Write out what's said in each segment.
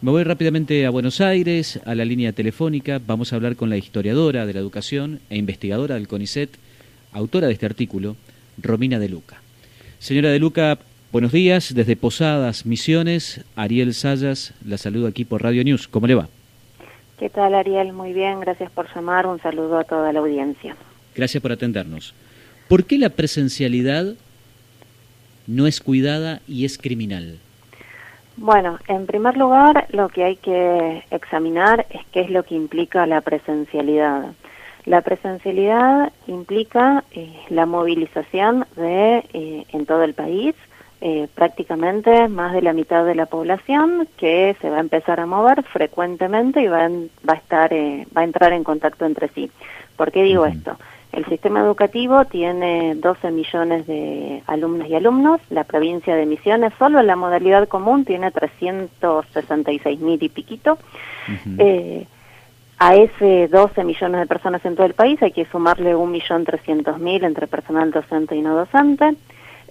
Me voy rápidamente a Buenos Aires, a la línea telefónica. Vamos a hablar con la historiadora de la educación e investigadora del CONICET, autora de este artículo, Romina de Luca. Señora de Luca, buenos días. Desde Posadas, Misiones, Ariel Sayas, la saludo aquí por Radio News. ¿Cómo le va? ¿Qué tal, Ariel? Muy bien, gracias por llamar. Un saludo a toda la audiencia. Gracias por atendernos. ¿Por qué la presencialidad no es cuidada y es criminal? Bueno, en primer lugar, lo que hay que examinar es qué es lo que implica la presencialidad. La presencialidad implica eh, la movilización de eh, en todo el país eh, prácticamente más de la mitad de la población que se va a empezar a mover frecuentemente y va, va a estar va a entrar en contacto entre sí. ¿Por qué digo esto? El sistema educativo tiene 12 millones de alumnas y alumnos. La provincia de Misiones, solo en la modalidad común, tiene 366 mil y piquito. eh, a ese 12 millones de personas en todo el país hay que sumarle 1.300.000 entre personal docente y no docente.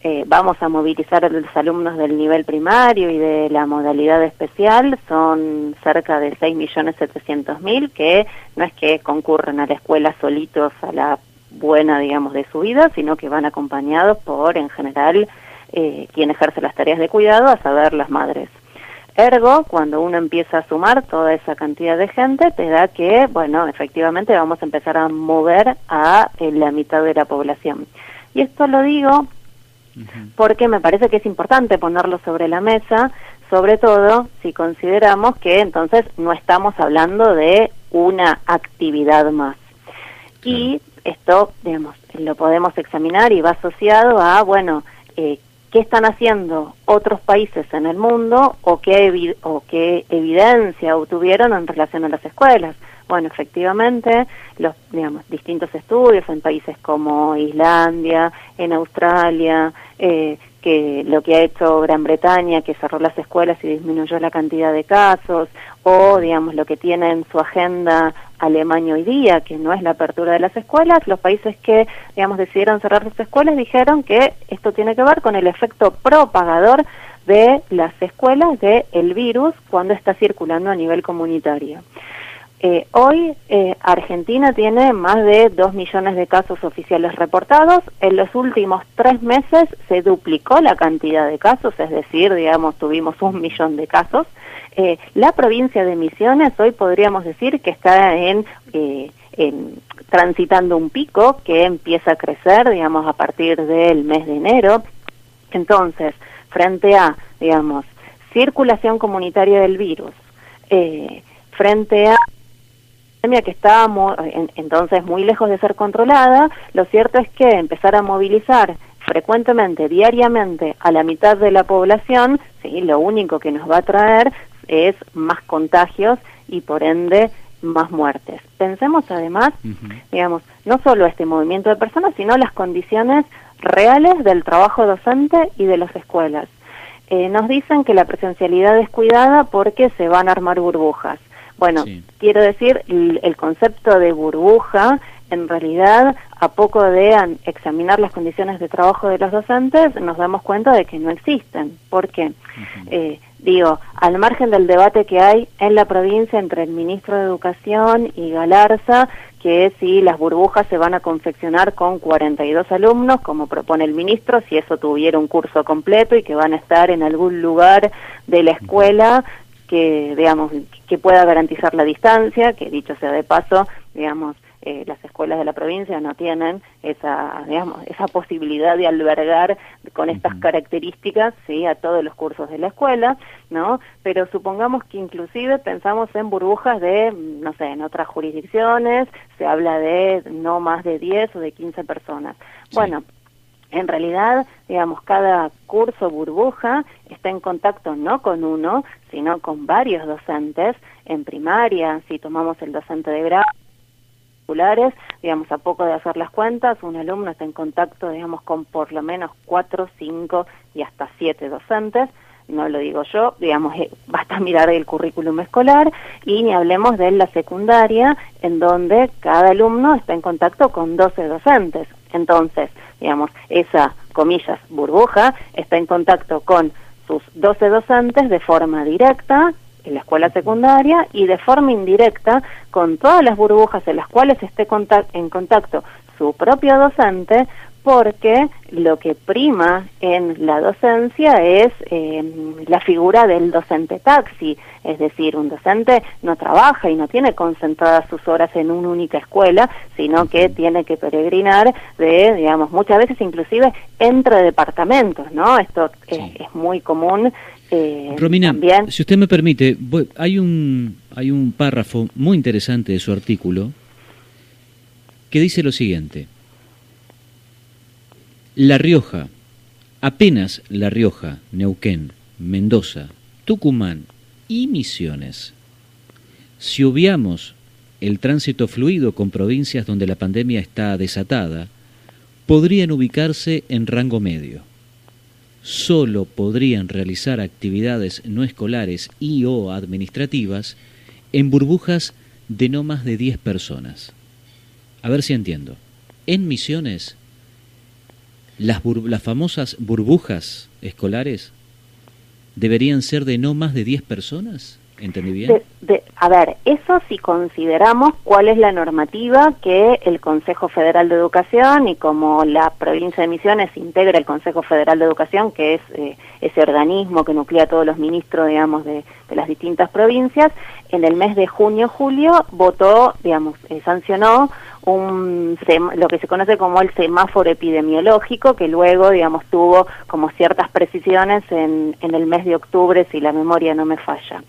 Eh, vamos a movilizar a los alumnos del nivel primario y de la modalidad especial, son cerca de 6.700.000 que no es que concurren a la escuela solitos a la buena, digamos, de su vida, sino que van acompañados por, en general, eh, quien ejerce las tareas de cuidado, a saber, las madres. Ergo, cuando uno empieza a sumar toda esa cantidad de gente, te da que, bueno, efectivamente vamos a empezar a mover a eh, la mitad de la población. Y esto lo digo porque me parece que es importante ponerlo sobre la mesa, sobre todo si consideramos que entonces no estamos hablando de una actividad más. Y esto, digamos, lo podemos examinar y va asociado a, bueno, eh, qué están haciendo otros países en el mundo o qué, o qué evidencia obtuvieron en relación a las escuelas. Bueno, efectivamente, los digamos, distintos estudios en países como Islandia, en Australia, eh, que lo que ha hecho Gran Bretaña, que cerró las escuelas y disminuyó la cantidad de casos, o digamos lo que tiene en su agenda Alemania hoy día, que no es la apertura de las escuelas, los países que digamos decidieron cerrar sus escuelas dijeron que esto tiene que ver con el efecto propagador de las escuelas del el virus cuando está circulando a nivel comunitario. Eh, hoy eh, Argentina tiene más de 2 millones de casos oficiales reportados. En los últimos tres meses se duplicó la cantidad de casos, es decir, digamos, tuvimos un millón de casos. Eh, la provincia de Misiones hoy podríamos decir que está en, en, transitando un pico que empieza a crecer, digamos, a partir del mes de enero. Entonces, frente a, digamos, circulación comunitaria del virus, frente a que estábamos entonces muy lejos de ser controlada, lo cierto es que empezar a movilizar frecuentemente, diariamente, a la mitad de la población, sí, lo único que nos va a traer es más contagios y por ende más muertes. Pensemos además, digamos, no solo este movimiento de personas, sino las condiciones reales del trabajo docente y de las escuelas. Eh, nos dicen que la presencialidad es cuidada porque se van a armar burbujas. Bueno, quiero decir, el, concepto de burbuja, en realidad, a poco de examinar las condiciones de trabajo de los docentes, nos damos cuenta de que no existen. ¿Por qué? Eh, digo, al margen del debate que hay en la provincia entre el ministro de Educación y Galarza, que si las burbujas se van a confeccionar con 42 alumnos, como propone el ministro, si eso tuviera un curso completo y que van a estar en algún lugar de la escuela que, digamos, que pueda garantizar la distancia, que dicho sea de paso, digamos, eh, las escuelas de la provincia no tienen esa, digamos, esa posibilidad de albergar con estas características, sí, a todos los cursos de la escuela, ¿no? Pero supongamos que inclusive pensamos en burbujas de, no sé, en otras jurisdicciones, se habla de no más de 10 o de 15 personas. Bueno, en realidad, digamos, cada curso burbuja está en contacto no con uno, sino con varios docentes en primaria, si tomamos el docente de grado, digamos, a poco de hacer las cuentas, un alumno está en contacto, digamos, con por lo menos cuatro, cinco y hasta siete docentes, no lo digo yo, digamos, eh, basta mirar el currículum escolar y ni hablemos de la secundaria, en donde cada alumno está en contacto con 12 docentes. Entonces, digamos, esa, comillas, burbuja está en contacto con sus 12 docentes de forma directa, en la escuela secundaria y de forma indirecta con todas las burbujas en las cuales esté en contacto su propio docente porque lo que prima en la docencia es eh, la figura del docente taxi, es decir, un docente no trabaja y no tiene concentradas sus horas en una única escuela, sino que tiene que peregrinar de, digamos, muchas veces inclusive entre departamentos, ¿no? Esto es, muy común. Eh, Romina, si usted me permite, hay un, hay un párrafo muy interesante de su artículo que dice lo siguiente. La Rioja, apenas La Rioja, Neuquén, Mendoza, Tucumán y Misiones. Si obviamos el tránsito fluido con provincias donde la pandemia está desatada, podrían ubicarse en rango medio. Solo podrían realizar actividades no escolares y o administrativas en burbujas de no más de 10 personas. A ver si entiendo. En Misiones las, las famosas burbujas escolares deberían ser de no más de 10 personas. ¿Entendí bien? a ver, eso si consideramos cuál es la normativa que el Consejo Federal de Educación y como la provincia de Misiones integra el Consejo Federal de Educación, que es eh, ese organismo que nuclea a todos los ministros, digamos, de, de, las distintas provincias, en el mes de junio-julio votó, digamos, eh, sancionó un lo que se conoce como el semáforo epidemiológico, que luego, digamos, tuvo como ciertas precisiones en, en el mes de octubre, si la memoria no me falla.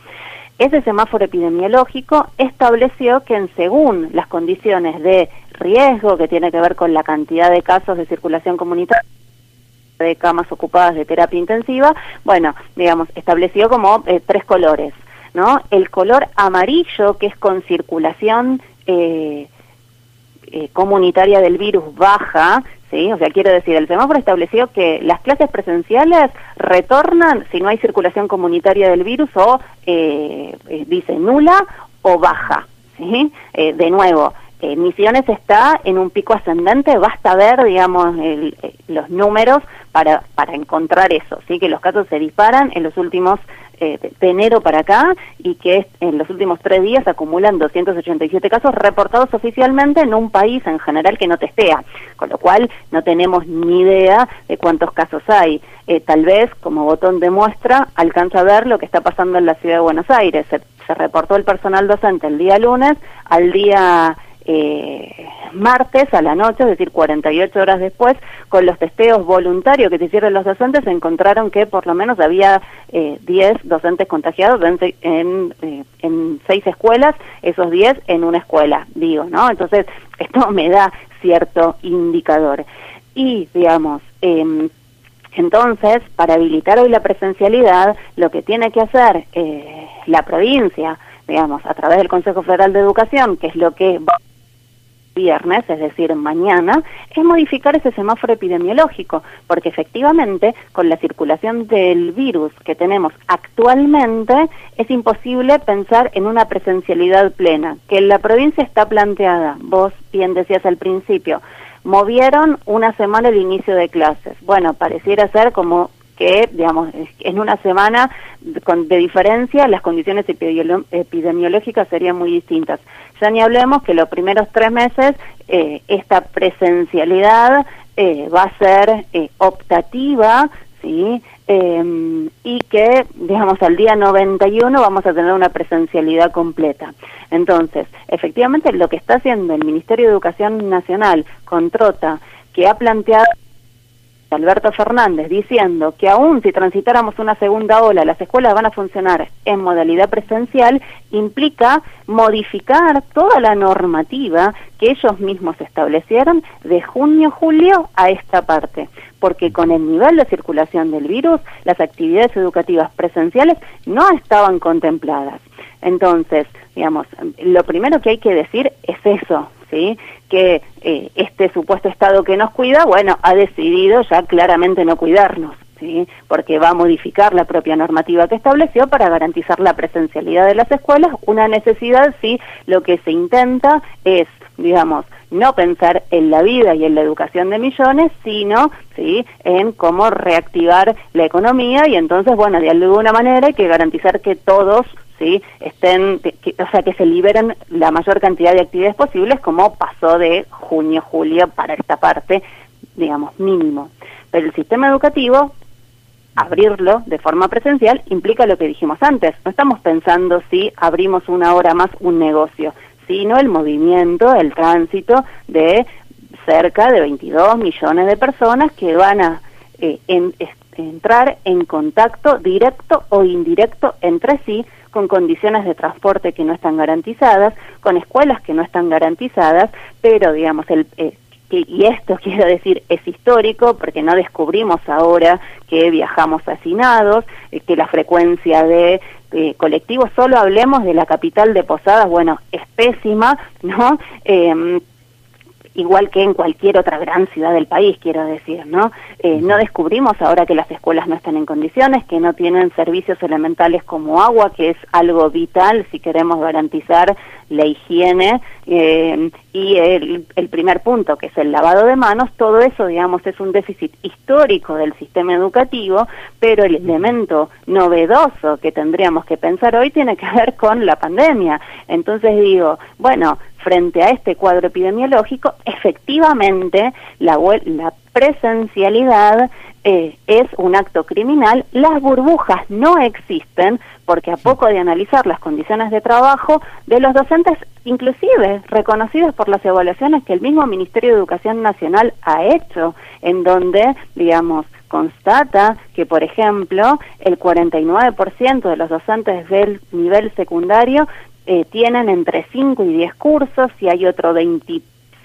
Ese semáforo epidemiológico estableció que en según las condiciones de riesgo que tiene que ver con la cantidad de casos de circulación comunitaria de camas ocupadas de terapia intensiva, bueno, digamos, estableció como eh, tres colores, ¿no? El color amarillo, que es con circulación eh, eh, comunitaria del virus baja, ¿sí? O sea, quiero decir, el semáforo estableció que las clases presenciales retornan si no hay circulación comunitaria del virus o eh, eh dice nula o baja, ¿sí? Eh, de nuevo, Misiones está en un pico ascendente, basta ver, digamos, los números para, para encontrar eso, ¿sí? Que los casos se disparan en los últimos eh, de enero para acá y que en los últimos tres días acumulan 287 casos reportados oficialmente en un país en general que no testea, con lo cual no tenemos ni idea de cuántos casos hay. Eh, tal vez, como botón de muestra, alcanza a ver lo que está pasando en la ciudad de Buenos Aires. se reportó el personal docente el día lunes, al día eh, martes a la noche, es decir, 48 horas después, con los testeos voluntarios que se hicieron los docentes, encontraron que por lo menos había eh, 10 docentes contagiados en, en, eh, en seis escuelas, esos 10 en una escuela, digo, ¿no? Entonces, esto me da cierto indicador. Y, digamos, eh, entonces, para habilitar hoy la presencialidad, lo que tiene que hacer eh, la provincia, digamos, a través del Consejo Federal de Educación, que es lo que viernes, es decir, mañana, es modificar ese semáforo epidemiológico, porque efectivamente con la circulación del virus que tenemos actualmente es imposible pensar en una presencialidad plena, que en la provincia está planteada, vos bien decías al principio, movieron una semana el inicio de clases. Bueno, pareciera ser como que, digamos, en una semana de diferencia las condiciones epidemiológicas serían muy distintas. Ya ni hablemos que los primeros tres meses eh, esta presencialidad eh, va a ser eh, optativa, ¿sí? Em, y que, digamos, al día 91 vamos a tener una presencialidad completa. Entonces, efectivamente, lo que está haciendo el Ministerio de Educación Nacional con Trota, que ha planteado Alberto Fernández diciendo que aún si transitáramos una segunda ola, las escuelas van a funcionar en modalidad presencial, implica modificar toda la normativa que ellos mismos establecieron de junio-julio a esta parte, porque con el nivel de circulación del virus, las actividades educativas presenciales no estaban contempladas. Entonces, digamos, lo primero que hay que decir es eso, ¿sí? que eh, este supuesto Estado que nos cuida, bueno, ha decidido ya claramente no cuidarnos. ¿Sí? porque va a modificar la propia normativa que estableció para garantizar la presencialidad de las escuelas, una necesidad si lo que se intenta es, digamos, no pensar en la vida y en la educación de millones, sino ¿sí? en cómo reactivar la economía y entonces, bueno, de alguna manera hay que garantizar que todos ¿sí? estén, o sea, que se liberen la mayor cantidad de actividades posibles, como pasó de junio, julio para esta parte, digamos, mínimo. Pero el sistema educativo, abrirlo de forma presencial implica lo que dijimos antes. No estamos pensando si abrimos una hora más un negocio, sino el movimiento, el tránsito de cerca de 22 millones de personas que van a eh, entrar en contacto directo o indirecto entre sí con condiciones de transporte que no están garantizadas, con escuelas que no están garantizadas, pero digamos, el, eh, y esto quiero decir es histórico porque no descubrimos ahora que viajamos hacinados, eh, que la frecuencia de eh, colectivos, solo hablemos de la capital de Posadas, bueno, es pésima, ¿no? Eh, igual que en cualquier otra gran ciudad del país, quiero decir, ¿no? Eh, no descubrimos ahora que las escuelas no están en condiciones, que no tienen servicios elementales como agua, que es algo vital si queremos garantizar la higiene eh, y el, el, primer punto, que es el lavado de manos, todo eso, digamos, es un déficit histórico del sistema educativo, pero el elemento novedoso que tendríamos que pensar hoy tiene que ver con la pandemia. Entonces digo, bueno, frente a este cuadro epidemiológico, efectivamente la, la presencialidad eh, es un acto criminal, las burbujas no existen porque a poco de analizar las condiciones de trabajo de los docentes, inclusive reconocidas por las evaluaciones que el mismo Ministerio de Educación Nacional ha hecho, en donde, digamos, constata que, por ejemplo, el 49% de los docentes del nivel secundario eh, tienen entre 5 y 10 cursos y hay otro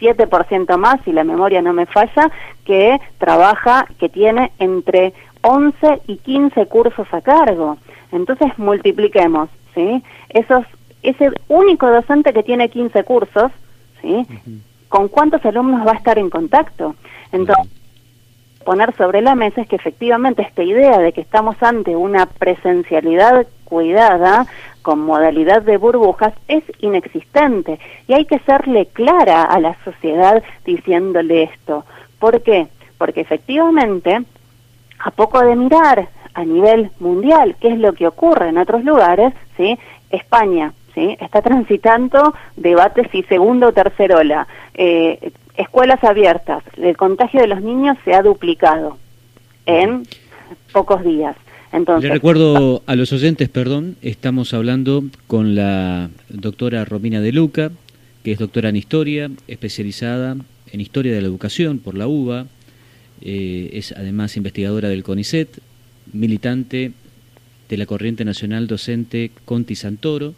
27% más, si la memoria no me falla, que trabaja, que tiene entre 11 y 15 cursos a cargo. Entonces multipliquemos, ¿sí? Esos, ese único docente que tiene 15 cursos, ¿sí? ¿Con cuántos alumnos va a estar en contacto? Entonces, poner sobre la mesa es que efectivamente esta idea de que estamos ante una presencialidad cuidada con modalidad de burbujas es inexistente y hay que serle clara a la sociedad diciéndole esto. ¿Por qué? Porque efectivamente, a poco de mirar a nivel mundial qué es lo que ocurre en otros lugares, ¿sí? España ¿sí? está transitando debates si segundo o tercera ola. Eh, escuelas abiertas, el contagio de los niños se ha duplicado en pocos días. Entonces, Le recuerdo a los oyentes, perdón, estamos hablando con la doctora Romina De Luca, que es doctora en historia, especializada en historia de la educación por la UBA, eh, es además investigadora del CONICET, militante de la Corriente Nacional Docente Conti Santoro,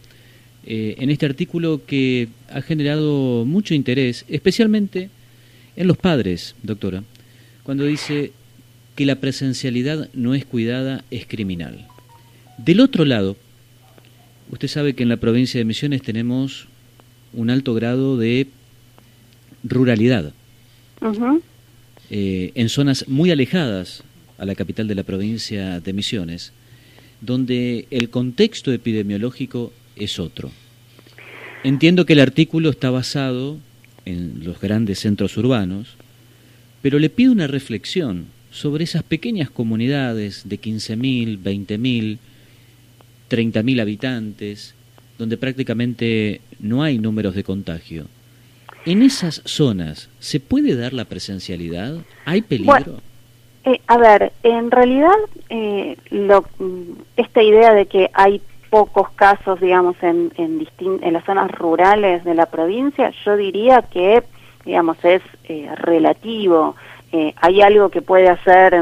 eh, en este artículo que ha generado mucho interés, especialmente en los padres, doctora, cuando dice que la presencialidad no es cuidada es criminal. Del otro lado, usted sabe que en la provincia de Misiones tenemos un alto grado de ruralidad. Eh, en zonas muy alejadas a la capital de la provincia de Misiones, donde el contexto epidemiológico es otro. Entiendo que el artículo está basado en los grandes centros urbanos, pero le pido una reflexión sobre esas pequeñas comunidades de 15.000, 20.000, 30.000 habitantes, donde prácticamente no hay números de contagio. ¿En esas zonas se puede dar la presencialidad? ¿Hay peligro? Eh, a ver, en realidad eh, lo, esta idea de que hay pocos casos, digamos, en, en, en las zonas rurales de la provincia, yo diría que, digamos, es eh, relativo. Eh, hay algo que puede hacer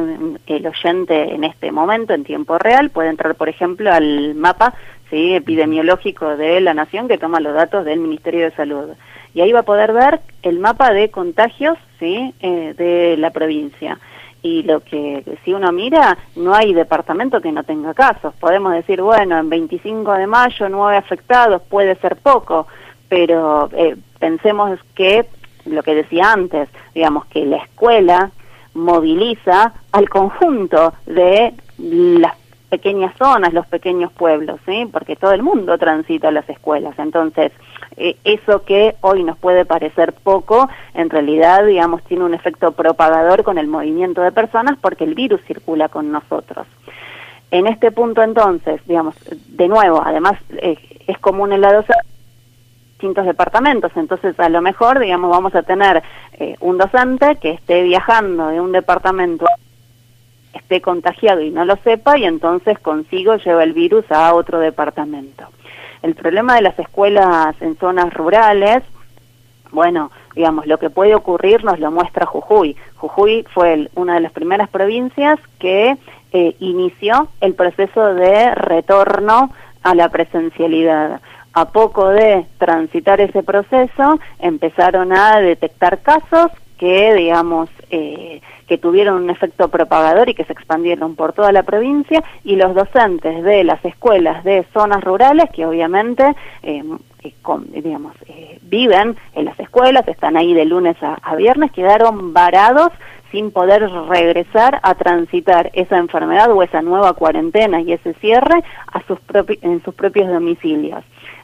el oyente en este momento, en tiempo real, puede entrar, por ejemplo, al mapa ¿sí? epidemiológico de la Nación que toma los datos del Ministerio de Salud. Y ahí va a poder ver el mapa de contagios ¿sí? Eh, de la provincia. Y lo que si uno mira, no hay departamento que no tenga casos. Podemos decir, bueno, en 25 de mayo nueve afectados, puede ser poco, pero eh, pensemos que lo que decía antes, digamos que la escuela moviliza al conjunto de las pequeñas zonas, los pequeños pueblos, ¿sí? porque todo el mundo transita las escuelas. Entonces, eh, eso que hoy nos puede parecer poco, en realidad, digamos, tiene un efecto propagador con el movimiento de personas porque el virus circula con nosotros. en este punto entonces, digamos, de nuevo, además eh, es común en la docencia distintos departamentos, entonces a lo mejor, digamos, vamos a tener eh, un docente que esté viajando de un departamento esté contagiado y no lo sepa y entonces consigo lleva el virus a otro departamento. El problema de las escuelas en zonas rurales, bueno, digamos, lo que puede ocurrir nos lo muestra Jujuy. Jujuy fue una de las primeras provincias que eh, inició el proceso de retorno a la presencialidad. A poco de transitar ese proceso, empezaron a detectar casos que, digamos, eh, que tuvieron un efecto propagador y que se expandieron por toda la provincia y los docentes de las escuelas de zonas rurales que obviamente eh, eh, digamos eh, viven en las escuelas están ahí de lunes a, viernes quedaron varados sin poder regresar a transitar esa enfermedad o esa nueva cuarentena y ese cierre a sus en sus propios domicilios.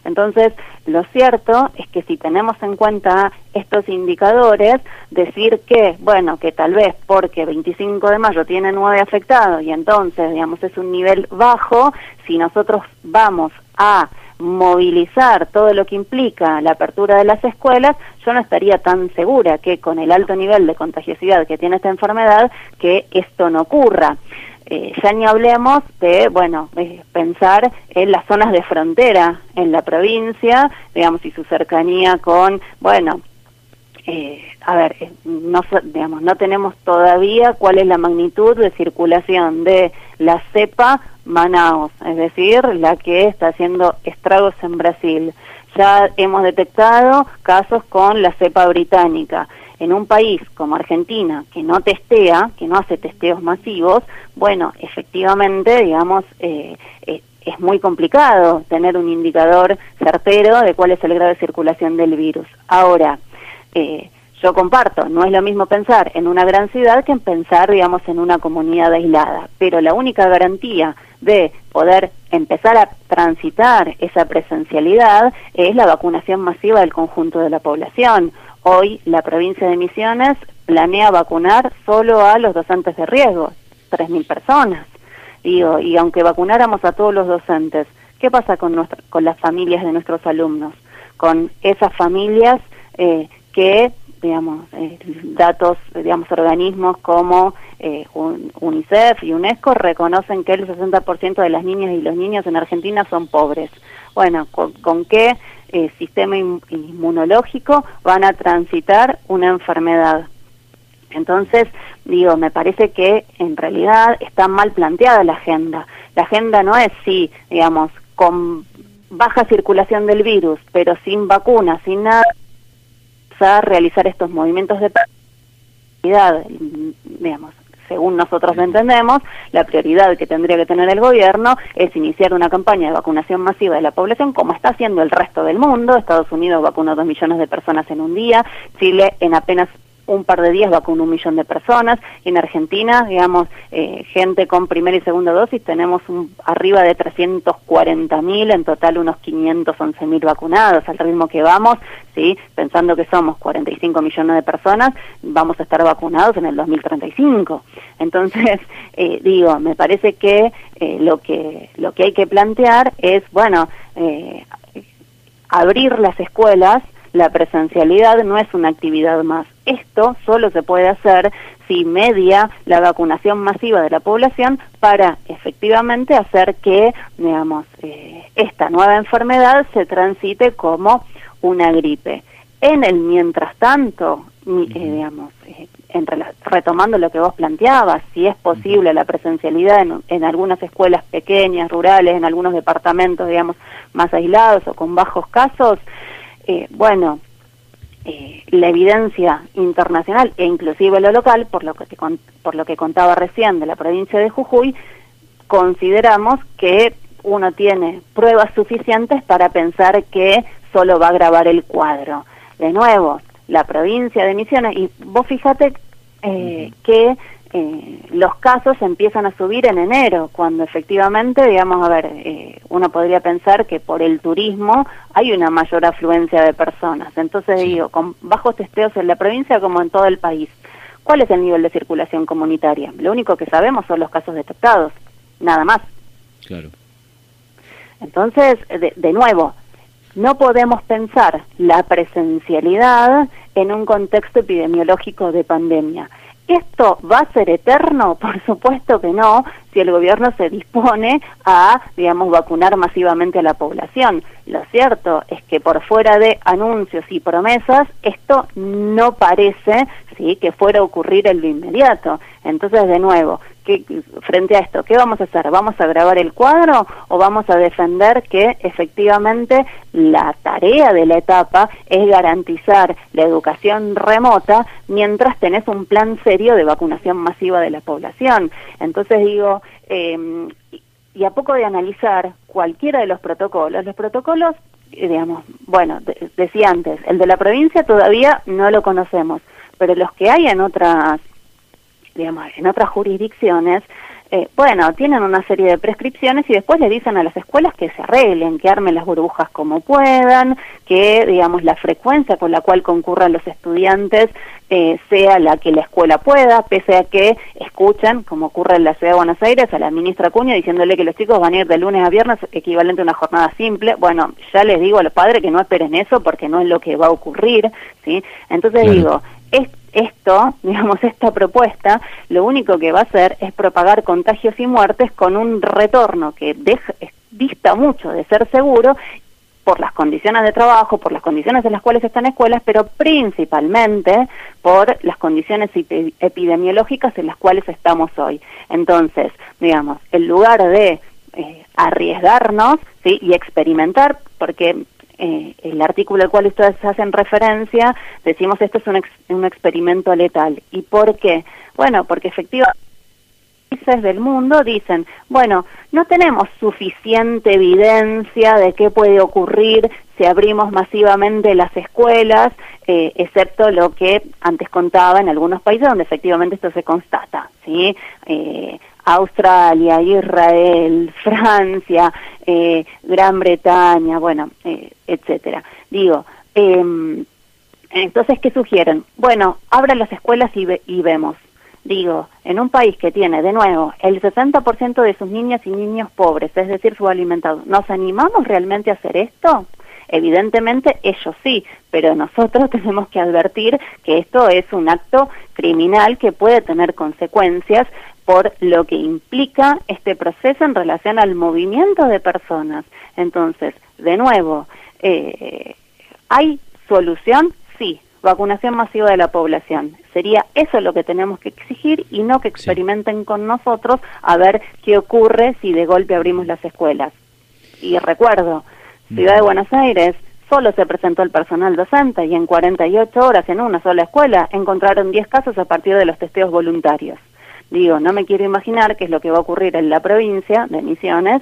Entonces, lo cierto es que si tenemos en cuenta estos indicadores, decir que, bueno, que tal vez porque 25 de mayo tiene 9 afectados y entonces, digamos, es un nivel bajo, si nosotros vamos a movilizar todo lo que implica la apertura de las escuelas, yo no estaría tan segura que con el alto nivel de contagiosidad que tiene esta enfermedad, que esto no ocurra. Eh, ya ni hablemos de, bueno, pensar en las zonas de frontera en la provincia, digamos, y su cercanía con, bueno, eh, a ver, eh, no, digamos, no tenemos todavía cuál es la magnitud de circulación de la cepa Manaus, es decir, la que está haciendo estragos en Brasil. Ya hemos detectado casos con la cepa británica en un país como Argentina, que no testea, que no hace testeos masivos, bueno, efectivamente, digamos, eh, eh, es muy complicado tener un indicador certero de cuál es el grado de circulación del virus. Ahora, eh, yo comparto, no es lo mismo pensar en una gran ciudad que en pensar, digamos, en una comunidad aislada, pero la única garantía de poder empezar a transitar esa presencialidad es la vacunación masiva del conjunto de la población. Hoy la provincia de Misiones planea vacunar solo a los docentes de riesgo, 3.000 personas. Digo, y aunque vacunáramos a todos los docentes, ¿qué pasa con, con las familias de nuestros alumnos? Con esas familias eh, que, digamos, eh, datos, digamos, organismos como eh, UNICEF y UNESCO reconocen que el 60% de las niñas y los niños en Argentina son pobres. Bueno, con qué eh, sistema inmunológico van a transitar una enfermedad. Entonces, digo, me parece que en realidad está mal planteada la agenda. La agenda no es si, digamos, con baja circulación del virus, pero sin vacuna, sin nada, a realizar estos movimientos de digamos, según nosotros lo entendemos, la prioridad que tendría que tener el gobierno es iniciar una campaña de vacunación masiva de la población, como está haciendo el resto del mundo. Estados Unidos vacunó dos millones de personas en un día, Chile en apenas un par de días va con un millón de personas. En Argentina, digamos, eh, gente con primera y segunda dosis, tenemos un, arriba de 340 mil, en total unos 511 mil vacunados. Al ritmo que vamos, ¿sí? pensando que somos 45 millones de personas, vamos a estar vacunados en el 2035. Entonces, eh, digo, me parece que eh, lo que lo que hay que plantear es, bueno, abrir las escuelas, la presencialidad no es una actividad más. Esto solo se puede hacer si media la vacunación masiva de la población para efectivamente hacer que, digamos, eh, esta nueva enfermedad se transite como una gripe. En el mientras tanto, eh, digamos, eh, retomando lo que vos planteabas, si es posible la presencialidad en, en, algunas escuelas pequeñas, rurales, en algunos departamentos, digamos, más aislados o con bajos casos, eh, bueno, eh, la evidencia internacional e inclusive lo local, por lo, que por lo que contaba recién de la provincia de Jujuy, consideramos que uno tiene pruebas suficientes para pensar que solo va a grabar el cuadro. De nuevo, la provincia de Misiones, y vos fíjate eh, que eh, los casos empiezan a subir en enero, cuando efectivamente, digamos, a ver, eh, uno podría pensar que por el turismo hay una mayor afluencia de personas. Entonces digo, con bajos testeos en la provincia como en todo el país, ¿cuál es el nivel de circulación comunitaria? Lo único que sabemos son los casos detectados, nada más. Claro. Entonces, de, de nuevo, no podemos pensar la presencialidad en un contexto epidemiológico de pandemia. ¿Esto va a ser eterno? Por supuesto que no, si el gobierno se dispone a, digamos, vacunar masivamente a la población. Lo cierto es que por fuera de anuncios y promesas, esto no parece, sí, que fuera a ocurrir en lo inmediato. Entonces, de nuevo, frente a esto, ¿qué vamos a hacer? ¿Vamos a grabar el cuadro o vamos a defender que efectivamente la tarea de la etapa es garantizar la educación remota mientras tenés un plan serio de vacunación masiva de la población? Entonces digo, em, y a poco de analizar cualquiera de los protocolos, los protocolos, eh, digamos, bueno, decía antes, el de la provincia todavía no lo conocemos, pero los que hay en otras digamos, en otras jurisdicciones, eh, bueno, tienen una serie de prescripciones y después le dicen a las escuelas que se arreglen, que armen las burbujas como puedan, que, digamos, la frecuencia con la cual concurran los estudiantes eh, sea la que la escuela pueda, pese a que escuchen, como ocurre en la Ciudad de Buenos Aires, a la ministra Cuña diciéndole que los chicos van a ir de lunes a viernes, equivalente a una jornada simple. Bueno, ya les digo a los padres que no esperen eso porque no es lo que va a ocurrir, ¿sí? Entonces digo, es esto, digamos, esta propuesta, lo único que va a hacer es propagar contagios y muertes con un retorno que deja, dista mucho de ser seguro por las condiciones de trabajo, por las condiciones en las cuales están escuelas, pero principalmente por las condiciones epidemiológicas en las cuales estamos hoy. Entonces, digamos, en lugar de eh, arriesgarnos ¿sí? y experimentar, porque eh, el artículo al cual ustedes hacen referencia, decimos esto es un, un experimento letal. ¿Y por qué? Bueno, porque efectivamente países del mundo dicen, bueno, no tenemos suficiente evidencia de qué puede ocurrir si abrimos masivamente las escuelas, eh, excepto lo que antes contaba en algunos países donde efectivamente esto se constata, ¿sí? Eh, Australia, Israel, Francia, eh, Gran Bretaña, bueno, eh, etcétera. Digo, eh, entonces, ¿qué sugieren? Bueno, abran las escuelas y, y vemos. Digo, en un país que tiene, de nuevo, el 60% de sus niñas y niños pobres, es decir, subalimentados, ¿nos animamos realmente a hacer esto? Evidentemente ellos sí, pero nosotros tenemos que advertir que esto es un acto criminal que puede tener consecuencias por lo que implica este proceso en relación al movimiento de personas. Entonces, de nuevo, eh, ¿hay solución? Sí, vacunación masiva de la población. Sería eso lo que tenemos que exigir y no que experimenten con nosotros a ver qué ocurre si de golpe abrimos las escuelas. Y recuerdo, Ciudad de Buenos Aires, solo se presentó el personal docente y en 48 horas en una sola escuela encontraron 10 casos a partir de los testeos voluntarios. Digo, no me quiero imaginar qué es lo que va a ocurrir en la provincia de Misiones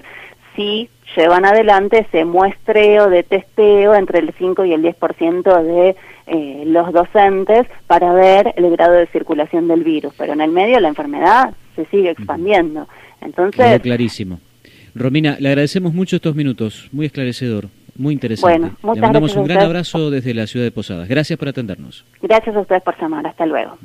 si llevan adelante ese muestreo de testeo entre el 5 y el 10% de eh, los docentes para ver el grado de circulación del virus. Pero en el medio la enfermedad se sigue expandiendo. Entonces... clarísimo. Romina, le agradecemos mucho estos minutos, muy esclarecedor, muy interesante. Bueno, le mandamos un gran abrazo desde la ciudad de Posadas. Gracias por atendernos. Gracias a ustedes por llamar. Hasta luego.